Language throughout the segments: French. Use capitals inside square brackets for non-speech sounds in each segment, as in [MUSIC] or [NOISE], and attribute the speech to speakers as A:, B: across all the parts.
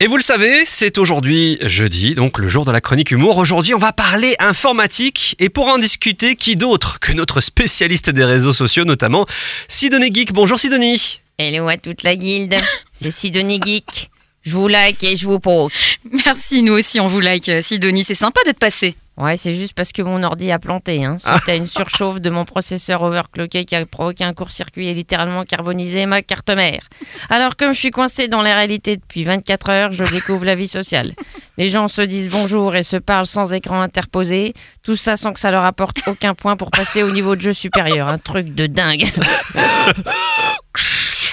A: Et vous le savez, c'est aujourd'hui jeudi, donc le jour de la chronique humour. Aujourd'hui, on va parler informatique et pour en discuter, qui d'autre que notre spécialiste des réseaux sociaux, notamment Sidonie Geek. Bonjour Sidonie.
B: Hello à toute la guilde, c'est Sidonie Geek. Je vous like et je vous poke.
C: Merci, nous aussi on vous like, euh, Sidonie, c'est sympa d'être passé.
B: Ouais, c'est juste parce que mon ordi a planté, hein, suite à une surchauffe de mon processeur overclocké qui a provoqué un court-circuit et littéralement carbonisé ma carte mère. Alors comme je suis coincé dans la réalité depuis 24 heures, je découvre la vie sociale. Les gens se disent bonjour et se parlent sans écran interposé, tout ça sans que ça leur apporte aucun point pour passer au niveau de jeu supérieur, un truc de dingue. [LAUGHS]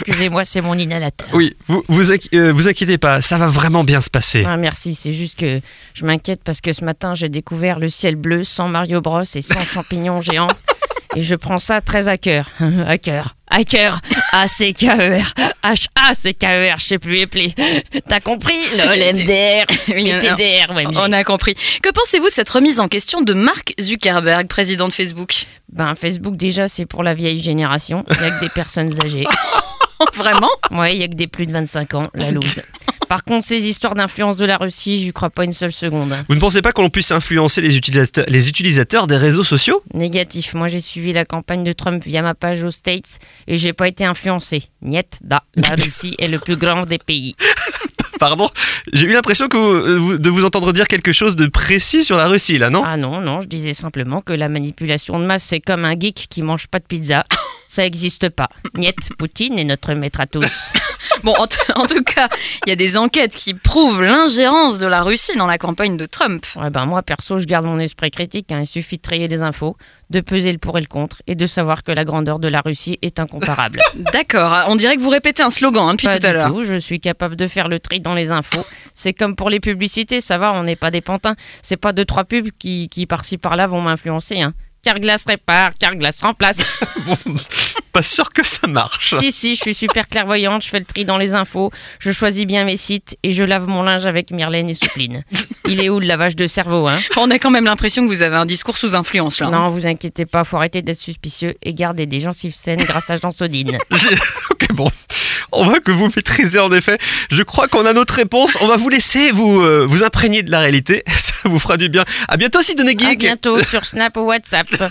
B: Excusez-moi, c'est mon inhalateur.
A: Oui, vous vous, inqui- euh, vous inquiétez pas, ça va vraiment bien se passer.
B: Ah, merci, c'est juste que je m'inquiète parce que ce matin j'ai découvert le ciel bleu sans Mario Bros et sans champignons [LAUGHS] géants. Et je prends ça très à cœur. [LAUGHS] à cœur. À cœur. A-C-K-E-R. H-A-C-K-E-R. Je sais plus épeler. [LAUGHS] T'as compris Les
C: euh,
B: TDR. Ouais,
C: On a compris. Que pensez-vous de cette remise en question de Mark Zuckerberg, président de Facebook?
B: Ben, Facebook, déjà, c'est pour la vieille génération. Il n'y a que des personnes âgées. [LAUGHS]
C: Vraiment
B: Ouais, il n'y a que des plus de 25 ans. La loose. [LAUGHS] Par contre, ces histoires d'influence de la Russie, j'y crois pas une seule seconde.
A: Vous ne pensez pas qu'on puisse influencer les utilisateurs, les utilisateurs des réseaux sociaux?
B: Négatif. Moi, j'ai suivi la campagne de Trump via ma page aux States et j'ai pas été influencé. Niet, da. La [LAUGHS] Russie est le plus grand des pays.
A: Pardon? J'ai eu l'impression que vous- euh, vous- de vous entendre dire quelque chose de précis sur la Russie, là, non?
B: Ah non, non, je disais simplement que la manipulation de masse, c'est comme un geek qui mange pas de pizza. Ça existe pas. Niet, Poutine est notre maître à tous. [LAUGHS]
C: Bon, en, tout cas, il y a des enquêtes qui prouvent l'ingérence de la Russie dans la campagne de Trump.
B: Ouais, ben moi, perso, je garde mon esprit critique. hein. Il suffit de trier des infos, de peser le pour et le contre et de savoir que la grandeur de la Russie est incomparable. [LAUGHS]
C: D'accord, on dirait que vous répétez un slogan hein, depuis
B: Pas
C: tout à
B: du
C: l'heure.
B: tout, je suis capable de faire le tri dans les infos. C'est comme pour les publicités, ça va, on n'est pas des pantins. C'est pas deux, trois pubs qui, qui par-ci par-là vont m'influencer. Hein. Carglass répare, Carglass remplace. [LAUGHS]
A: Bon, pas sûr que ça marche.
B: si, si, je suis super clairvoyante, je fais le tri dans les infos, je choisis bien mes sites et je lave mon linge avec Myrlène et Soupline. Il est où le lavage de cerveau, hein?
C: On a quand même l'impression que vous avez un discours sous influence là.
B: Non, vous inquiétez pas, faut arrêter d'être suspicieux et garder des gencives saines grâce à Jean Sodine. [LAUGHS]
A: ok, bon. On voit que vous maîtrisez en effet. Je crois qu'on a notre réponse. On va vous laisser vous, euh, vous imprégner de la réalité. [LAUGHS] Ça vous fera du bien. À bientôt,
B: À
A: Geek.
B: bientôt sur Snap ou WhatsApp. [LAUGHS]